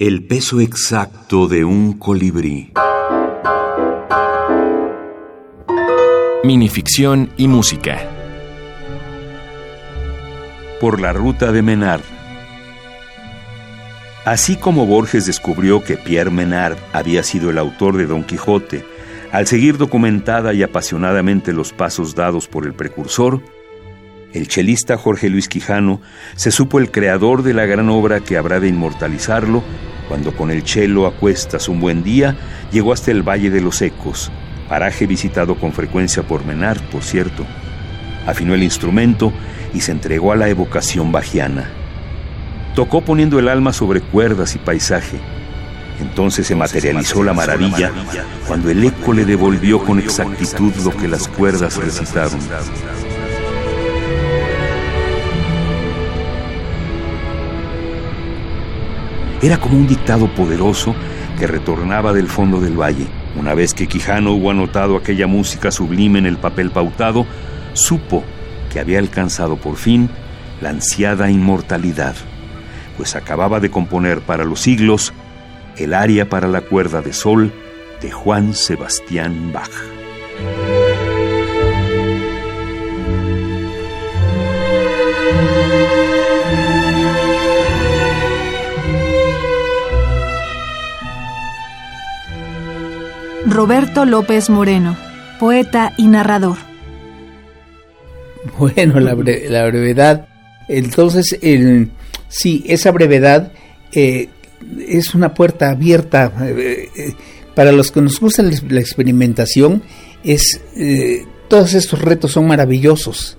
El peso exacto de un colibrí. Minificción y música. Por la ruta de Menard. Así como Borges descubrió que Pierre Menard había sido el autor de Don Quijote, al seguir documentada y apasionadamente los pasos dados por el precursor, el chelista Jorge Luis Quijano se supo el creador de la gran obra que habrá de inmortalizarlo cuando con el chelo a cuestas un buen día llegó hasta el Valle de los Ecos, paraje visitado con frecuencia por Menard, por cierto. Afinó el instrumento y se entregó a la evocación bajiana. Tocó poniendo el alma sobre cuerdas y paisaje. Entonces se materializó la maravilla cuando el eco le devolvió con exactitud lo que las cuerdas recitaron. Era como un dictado poderoso que retornaba del fondo del valle. Una vez que Quijano hubo anotado aquella música sublime en el papel pautado, supo que había alcanzado por fin la ansiada inmortalidad, pues acababa de componer para los siglos el aria para la cuerda de sol de Juan Sebastián Bach. Roberto López Moreno, poeta y narrador. Bueno, la, brevedad. Entonces, sí, esa brevedad eh, es una puerta abierta. Eh, eh, para los que nos gusta la experimentación, es, todos estos retos son maravillosos.